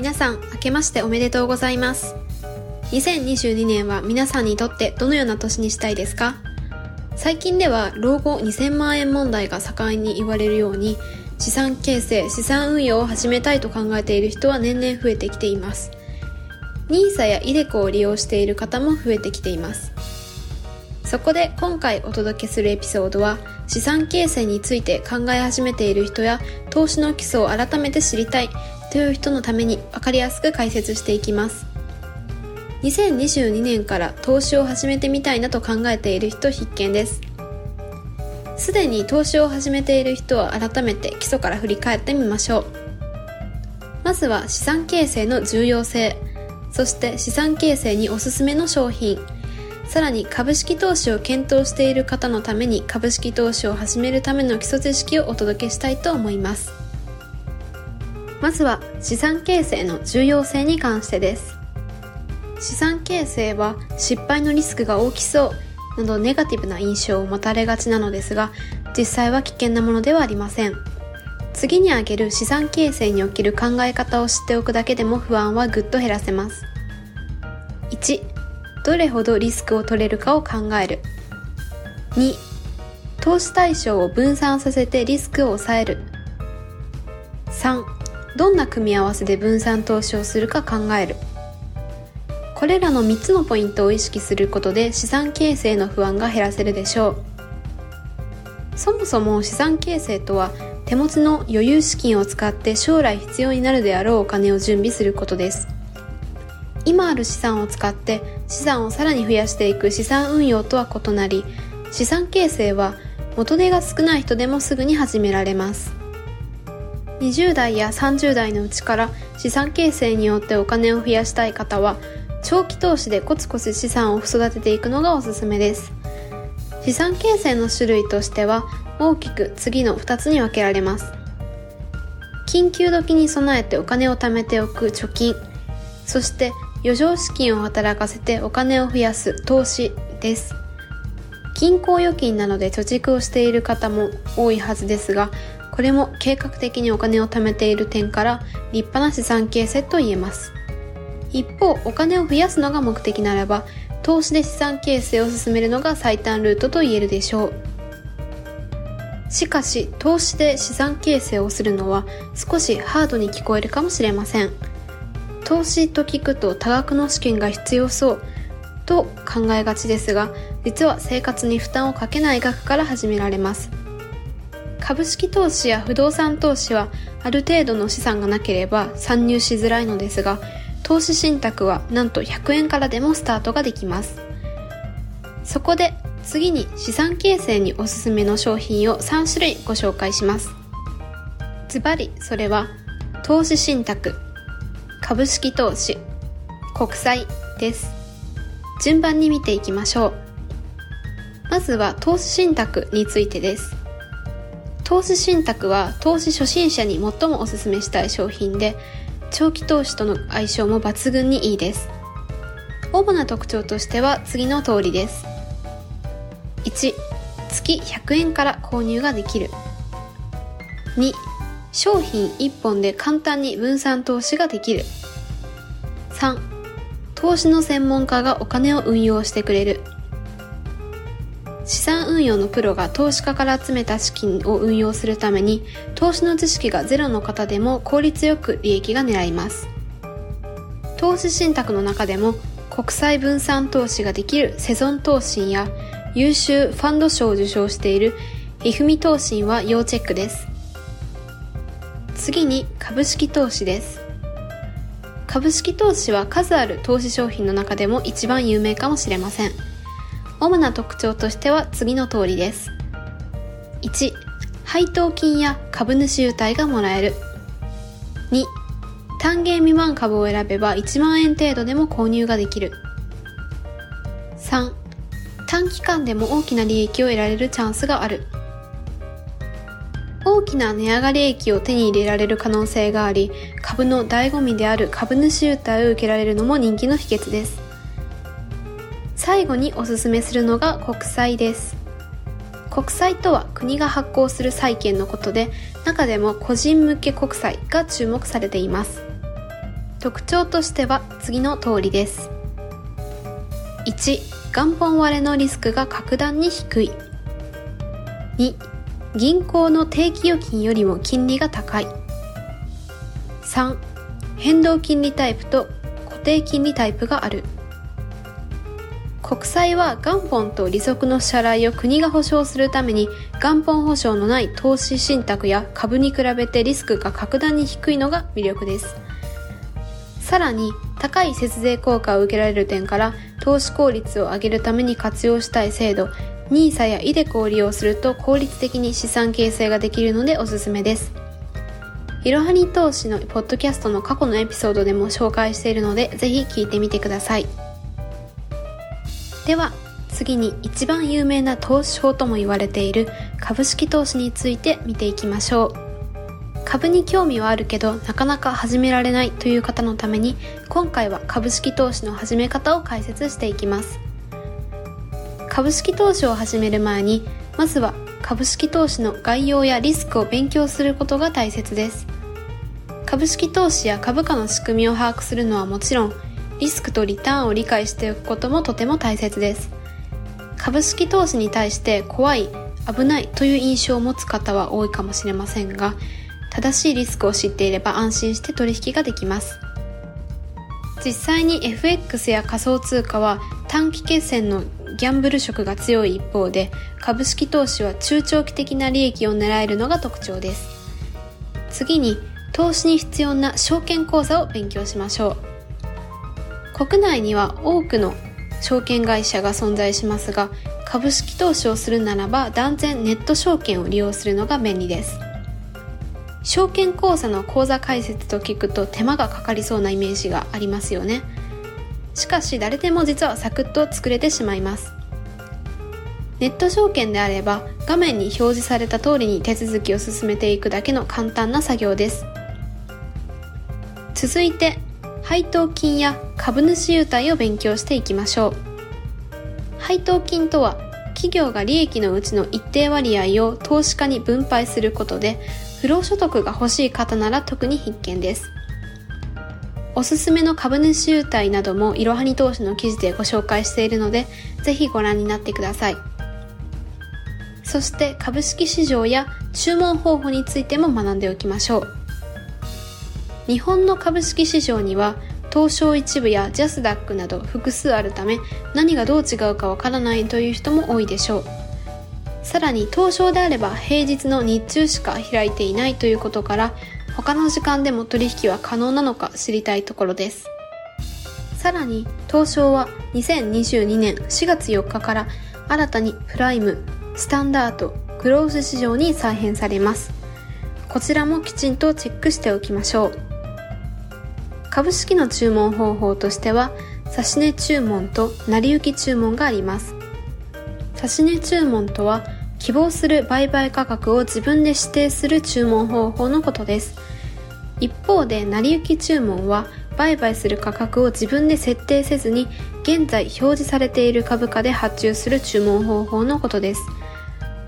皆さん、明けましておめでとうございます。2022年は皆さんにとってどのような年にしたいですか？最近では老後2000万円問題が盛んに言われるように資産形成、資産運用を始めたいと考えている人は年々増えてきています。NISA や iDeCo を利用している方も増えてきています。そこで今回お届けするエピソードは資産形成について考え始めている人や投資の基礎を改めて知りたいという人のために分かりやすく解説していきます。2022年から投資を始めてみたいなと考えている人必見です。すでに投資を始めている人は改めて基礎から振り返ってみましょう。まずは資産形成の重要性。そして資産形成におすすめの商品。さらに株式投資を検討している方のために株式投資を始めるための基礎知識をお届けしたいと思います。まずは資産形成の重要性に関してです。資産形成は失敗のリスクが大きそうなどネガティブな印象を持たれがちなのですが、実際は危険なものではありません。次に挙げる資産形成における考え方を知っておくだけでも不安はぐっと減らせます。1どれほどリスクを取れるかを考える2投資対象を分散させてリスクを抑える3どんな組み合わせで分散投資をするか考える。これらの3つのポイントを意識することで資産形成の不安が減らせるでしょう。そもそも資産形成とは手持ちの余裕資金を使って将来必要になるであろうお金を準備することです。今ある資産を使って資産をさらに増やしていく資産運用とは異なり資産形成は元手が少ない人でもすぐに始められます。20代や30代のうちから資産形成によってお金を増やしたい方は長期投資でコツコツ資産を育てていくのがおすすめです。資産形成の種類としては大きく次の2つに分けられます。緊急時に備えてお金を貯めておく貯金。そして余剰資金を働かせてお金を増やす投資です。銀行預金などで貯蓄をしている方も多いはずですが、これも計画的にお金を貯めている点から立派な資産形成と言えます。一方、お金を増やすのが目的ならば、投資で資産形成を進めるのが最短ルートと言えるでしょう。しかし、投資で資産形成をするのは少しハードに聞こえるかもしれません。投資と聞くと多額の資金が必要そうと考えがちですが実は生活に負担をかけない額から始められます株式投資や不動産投資はある程度の資産がなければ参入しづらいのですが投資信託はなんと100円からでもスタートができますそこで次に資産形成におすすめの商品を3種類ご紹介しますズバリそれは投資信託株式投資、国債です。順番に見ていきましょう。まずは投資信託についてです。投資信託は投資初心者に最もおすすめしたい商品で、長期投資との相性も抜群にいいです。主な特徴としては次の通りです。1、月100円から購入ができる。2、商品1本で簡単に分散投資ができる。3投資の専門家がお金を運用してくれる資産運用のプロが投資家から集めた資金を運用するために投資の知識がゼロの方でも効率よく利益が狙います。投資信託の中でも国際分散投資ができるセゾン投信や優秀ファンド賞を受賞しているイフミ投信は要チェックです。次に株式投資です。株式投資は数ある投資商品の中でも一番有名かもしれません。主な特徴としては次の通りです。1、配当金や株主優待がもらえる。2、単元未満株を選べば1万円程度でも購入ができる。3、短期間でも大きな利益を得られるチャンスがある。大きな値上がり益を手に入れられる可能性があり、株の醍醐味である株主優待を受けられるのも人気の秘訣です。最後におすすめするのが国債です。国債とは国が発行する債券のことで、中でも個人向け国債が注目されています。特徴としては次の通りです。1、元本割れのリスクが格段に低い。2、銀行の定期預金よりも金利が高い。3、変動金利タイプと固定金利タイプがある。国債は元本と利息の支払いを国が保証するために元本保証のない投資信託や株に比べてリスクが格段に低いのが魅力です。さらに高い節税効果を受けられる点から投資効率を上げるために活用したい制度 NISA や iDeCo を利用すると効率的に資産形成ができるのでおすすめです。いろはに投資のポッドキャストの過去のエピソードでも紹介しているのでぜひ聞いてみてください。では次に一番有名な投資法とも言われている株式投資について見ていきましょう。株に興味はあるけどなかなか始められないという方のために今回は株式投資の始め方を解説していきます。株式投資を始める前にまずは株式投資の概要やリスクを勉強することが大切です。株式投資や株価の仕組みを把握するのはもちろんリスクとリターンを理解しておくこともとても大切です。株式投資に対して怖い、危ないという印象を持つ方は多いかもしれませんが、正しいリスクを知っていれば安心して取引ができます。実際に FX や仮想通貨は短期決戦のギャンブル色が強い一方で株式投資は中長期的な利益を狙えるのが特徴です次に投資に必要な証券口座を勉強しましょう国内には多くの証券会社が存在しますが株式投資をするならば断然ネット証券を利用するのが便利です。証券口座の口座開設と聞くと手間がかかりそうなイメージがありますよね。しかし誰でも実はサクッと作れてしまいます。ネット証券であれば画面に表示された通りに手続きを進めていくだけの簡単な作業です。続いて配当金や株主優待を勉強していきましょう。配当金とは企業が利益のうちの一定割合を投資家に分配することで不労所得が欲しい方なら特に必見です。おすすめの株主優待などもいろはに投資の記事でご紹介しているのでぜひご覧になってください。そして株式市場や注文方法についても学んでおきましょう。日本の株式市場には東証一部やジャスダックなど複数あるため何がどう違うかわからないという人も多いでしょう。さらに東証であれば平日の日中しか開いていないということから他の時間でも取引は可能なのか知りたいところです。さらに東証は2022年4月4日から新たにプライム、スタンダード、グロース市場に再編されます。こちらもきちんとチェックしておきましょう。株式の注文方法としては、指値注文と成り行き注文があります。指値注文とは、希望する売買価格を自分で指定する注文方法のことです。一方で、成り行き注文は、売買する価格を自分で設定せずに、現在表示されている株価で発注する注文方法のことです。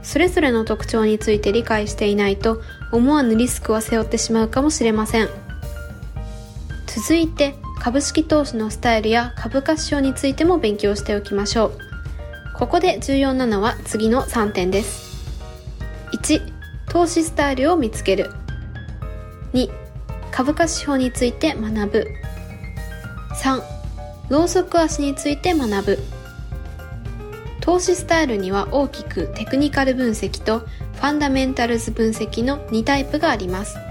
それぞれの特徴について理解していないと、思わぬリスクを背負ってしまうかもしれません。続いて株式投資のスタイルや株価指標についても勉強しておきましょう。ここで重要なのは次の3点です。1投資スタイルを見つける。2株価指標について学ぶ。3ローソク足について学ぶ。投資スタイルには大きくテクニカル分析とファンダメンタルズ分析の2タイプがあります。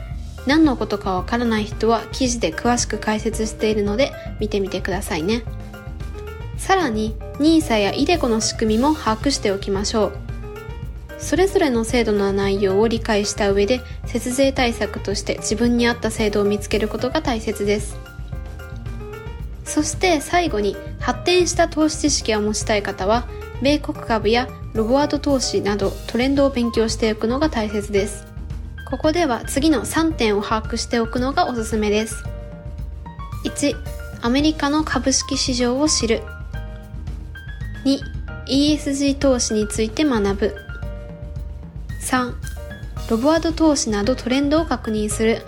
何のことかわからない人は記事で詳しく解説しているので見てみてくださいね。さらに NISA や iDeCo の仕組みも把握しておきましょう。それぞれの制度の内容を理解した上で節税対策として自分に合った制度を見つけることが大切ですそして最後に発展した投資知識を持ちたい方は米国株やロボワード投資などトレンドを勉強しておくのが大切ですここでは次の3点を把握しておくのがおすすめです。1アメリカの株式市場を知る。2 ESG 投資について学ぶ。3ロボワード投資などトレンドを確認する。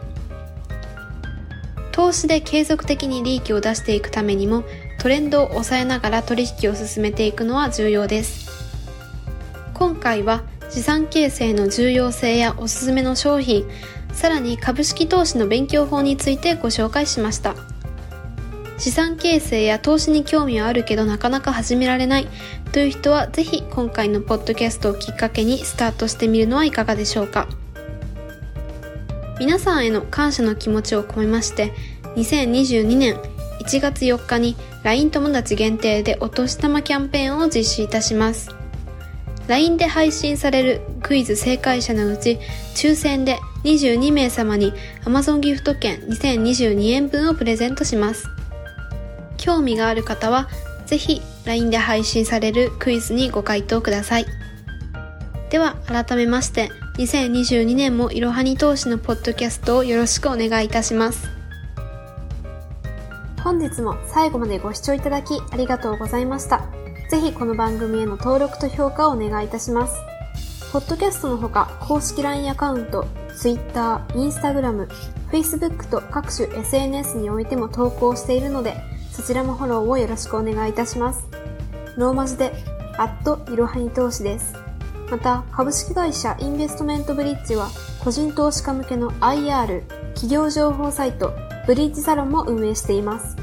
投資で継続的に利益を出していくためにもトレンドを抑えながら取引を進めていくのは重要です。今回は資産形成の重要性やおすすめの商品さらに株式投資の勉強法についてご紹介しました。資産形成や投資に興味はあるけどなかなか始められないという人はぜひ今回のポッドキャストをきっかけにスタートしてみるのはいかがでしょうか。皆さんへの感謝の気持ちを込めまして2022年1月4日に LINE 友達限定でお年玉キャンペーンを実施いたします。LINE で配信されるクイズ正解者のうち抽選で22名様に Amazon ギフト券2022円分をプレゼントします。興味がある方はぜひ LINE で配信されるクイズにご回答ください。では改めまして2022年もいろはに投資のポッドキャストをよろしくお願いいたします。本日も最後までご視聴いただきありがとうございました。ぜひこの番組への登録と評価をお願いいたします。ポッドキャストのほか、公式 LINE アカウント、Twitter、Instagram、Facebook と各種 SNS においても投稿しているので、そちらもフォローをよろしくお願いいたします。ローマ字で、アットいろはに投資です。また、株式会社インベストメントブリッジは、個人投資家向けの IR、企業情報サイト、ブリッジサロンも運営しています。